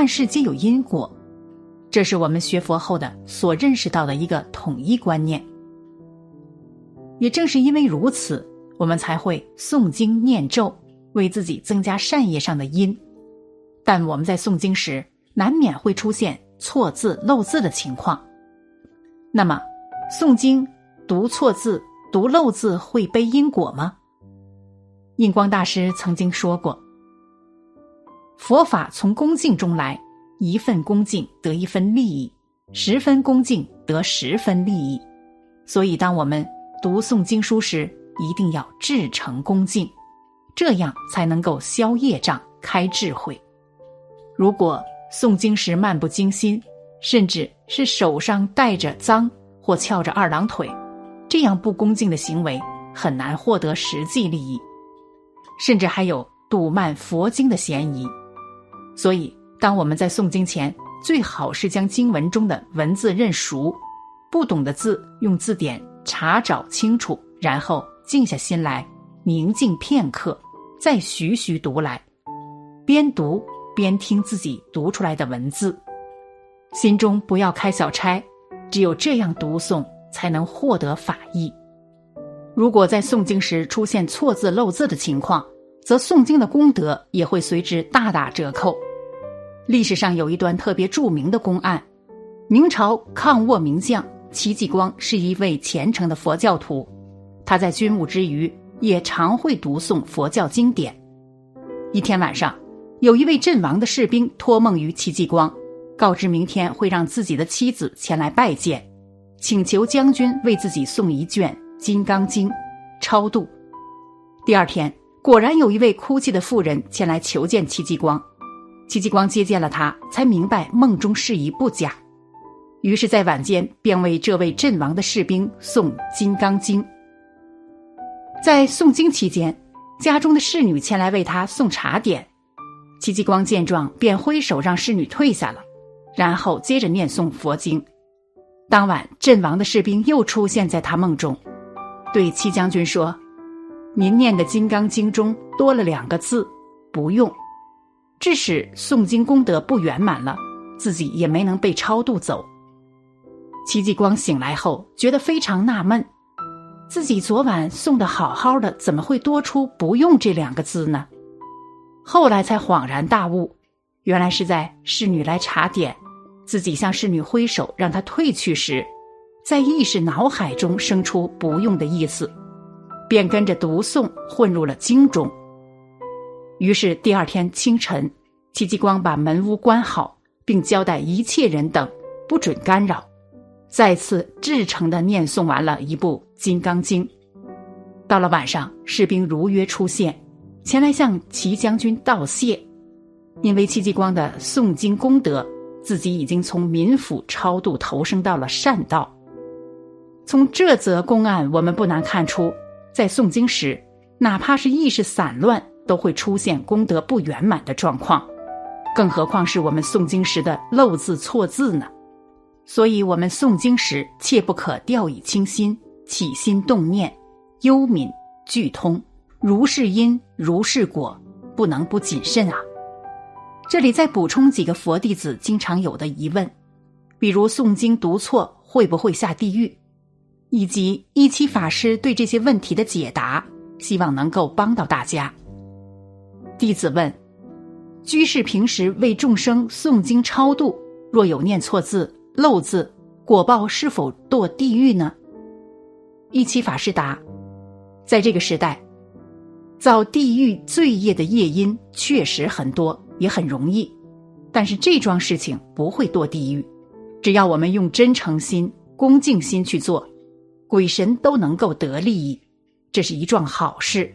万事皆有因果，这是我们学佛后的所认识到的一个统一观念。也正是因为如此，我们才会诵经念咒，为自己增加善业上的因。但我们在诵经时，难免会出现错字漏字的情况。那么，诵经读错字、读漏字会背因果吗？印光大师曾经说过。佛法从恭敬中来，一份恭敬得一分利益，十分恭敬得十分利益。所以，当我们读诵经书时，一定要至诚恭敬，这样才能够消业障、开智慧。如果诵经时漫不经心，甚至是手上带着脏或翘着二郎腿，这样不恭敬的行为很难获得实际利益，甚至还有堵慢佛经的嫌疑。所以，当我们在诵经前，最好是将经文中的文字认熟，不懂的字用字典查找清楚，然后静下心来，宁静片刻，再徐徐读来，边读边听自己读出来的文字，心中不要开小差，只有这样读诵，才能获得法益。如果在诵经时出现错字漏字的情况，则诵经的功德也会随之大打折扣。历史上有一段特别著名的公案：明朝抗倭名将戚继光是一位虔诚的佛教徒，他在军务之余也常会读诵佛教经典。一天晚上，有一位阵亡的士兵托梦于戚继光，告知明天会让自己的妻子前来拜见，请求将军为自己送一卷《金刚经》超度。第二天，果然有一位哭泣的妇人前来求见戚继光。戚继光接见了他，才明白梦中事宜不假，于是，在晚间便为这位阵亡的士兵诵《金刚经》。在诵经期间，家中的侍女前来为他送茶点，戚继光见状，便挥手让侍女退下了，然后接着念诵佛经。当晚，阵亡的士兵又出现在他梦中，对戚将军说：“您念的《金刚经》中多了两个字，不用。”致使诵经功德不圆满了，自己也没能被超度走。戚继光醒来后觉得非常纳闷，自己昨晚诵的好好的，怎么会多出“不用”这两个字呢？后来才恍然大悟，原来是在侍女来查点，自己向侍女挥手让她退去时，在意识脑海中生出“不用”的意思，便跟着读诵混入了经中。于是第二天清晨，戚继光把门屋关好，并交代一切人等不准干扰，再次至诚的念诵完了一部《金刚经》。到了晚上，士兵如约出现，前来向齐将军道谢，因为戚继光的诵经功德，自己已经从民府超度投生到了善道。从这则公案，我们不难看出，在诵经时，哪怕是意识散乱。都会出现功德不圆满的状况，更何况是我们诵经时的漏字错字呢？所以，我们诵经时切不可掉以轻心，起心动念，幽敏俱通，如是因如是果，不能不谨慎啊！这里再补充几个佛弟子经常有的疑问，比如诵经读错会不会下地狱，以及一期法师对这些问题的解答，希望能够帮到大家。弟子问：“居士平时为众生诵经超度，若有念错字、漏字，果报是否堕地狱呢？”一期法师答：“在这个时代，造地狱罪业的业因确实很多，也很容易，但是这桩事情不会堕地狱。只要我们用真诚心、恭敬心去做，鬼神都能够得利益，这是一桩好事。”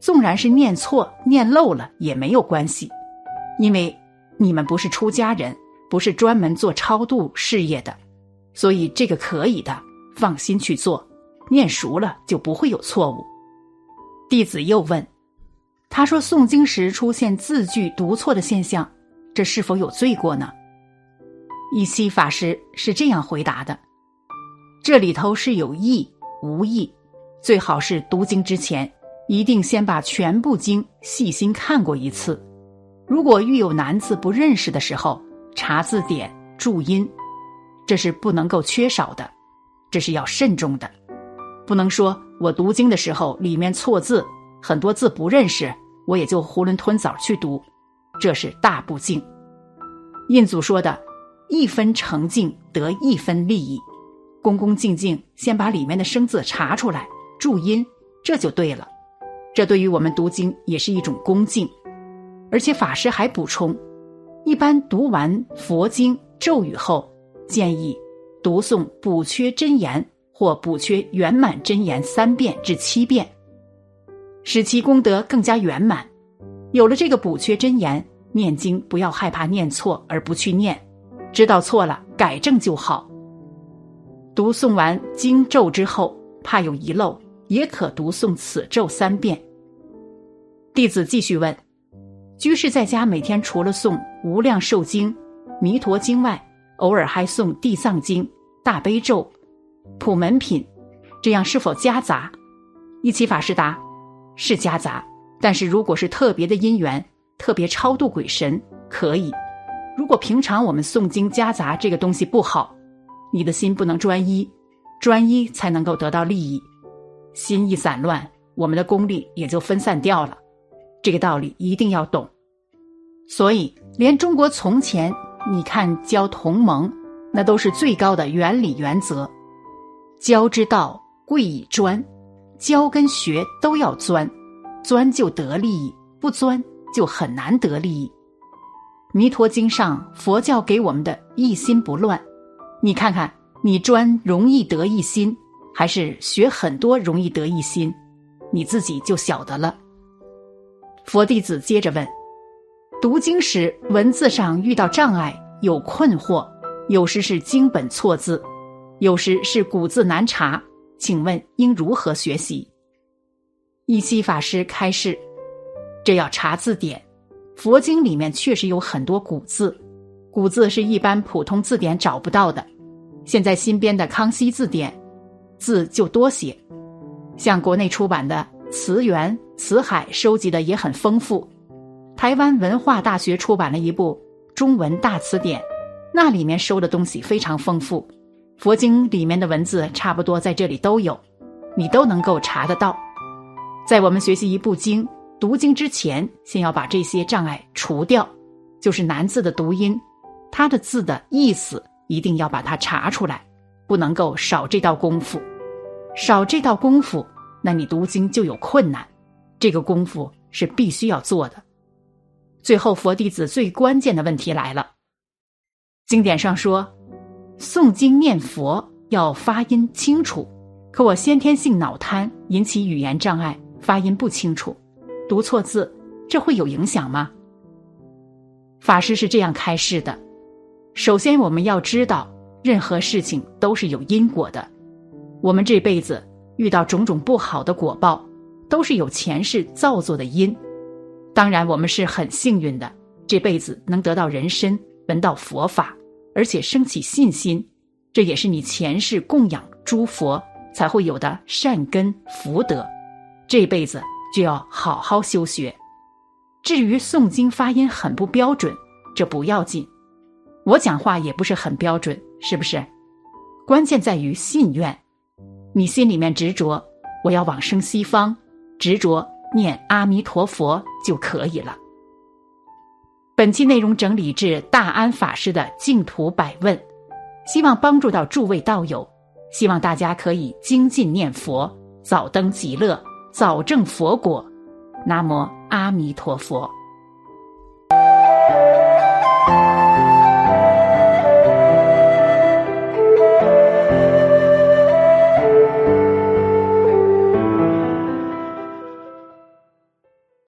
纵然是念错、念漏了也没有关系，因为你们不是出家人，不是专门做超度事业的，所以这个可以的，放心去做，念熟了就不会有错误。弟子又问，他说诵经时出现字句读错的现象，这是否有罪过呢？一期法师是这样回答的：这里头是有意无意，最好是读经之前。一定先把全部经细心看过一次，如果遇有难字不认识的时候，查字典注音，这是不能够缺少的，这是要慎重的，不能说我读经的时候里面错字很多字不认识，我也就囫囵吞枣去读，这是大不敬。印祖说的，一分诚敬得一分利益，恭恭敬敬先把里面的生字查出来，注音，这就对了。这对于我们读经也是一种恭敬，而且法师还补充：一般读完佛经咒语后，建议读诵补缺真言或补缺圆满真言三遍至七遍，使其功德更加圆满。有了这个补缺真言，念经不要害怕念错而不去念，知道错了改正就好。读诵完经咒之后，怕有遗漏。也可读诵此咒三遍。弟子继续问：居士在家每天除了诵《无量寿经》《弥陀经》外，偶尔还诵《地藏经》《大悲咒》《普门品》，这样是否夹杂？一期法师答：是夹杂，但是如果是特别的因缘，特别超度鬼神，可以。如果平常我们诵经夹杂这个东西不好，你的心不能专一，专一才能够得到利益。心一散乱，我们的功力也就分散掉了。这个道理一定要懂。所以，连中国从前，你看教同盟，那都是最高的原理原则。教之道贵以专，教跟学都要钻，钻就得利益，不钻就很难得利益。弥陀经上佛教给我们的一心不乱，你看看，你专容易得一心。还是学很多容易得一心，你自己就晓得了。佛弟子接着问：读经时文字上遇到障碍，有困惑，有时是经本错字，有时是古字难查，请问应如何学习？一西法师开示：这要查字典。佛经里面确实有很多古字，古字是一般普通字典找不到的。现在新编的康熙字典。字就多些，像国内出版的《词源》《辞海》收集的也很丰富。台湾文化大学出版了一部《中文大词典》，那里面收的东西非常丰富。佛经里面的文字差不多在这里都有，你都能够查得到。在我们学习一部经、读经之前，先要把这些障碍除掉，就是难字的读音，它的字的意思一定要把它查出来，不能够少这道功夫。少这道功夫，那你读经就有困难。这个功夫是必须要做的。最后，佛弟子最关键的问题来了。经典上说，诵经念佛要发音清楚，可我先天性脑瘫，引起语言障碍，发音不清楚，读错字，这会有影响吗？法师是这样开示的：首先，我们要知道，任何事情都是有因果的。我们这辈子遇到种种不好的果报，都是有前世造作的因。当然，我们是很幸运的，这辈子能得到人身，闻到佛法，而且升起信心，这也是你前世供养诸佛才会有的善根福德。这辈子就要好好修学。至于诵经发音很不标准，这不要紧，我讲话也不是很标准，是不是？关键在于信愿。你心里面执着，我要往生西方，执着念阿弥陀佛就可以了。本期内容整理至大安法师的净土百问，希望帮助到诸位道友，希望大家可以精进念佛，早登极乐，早证佛果。南无阿弥陀佛。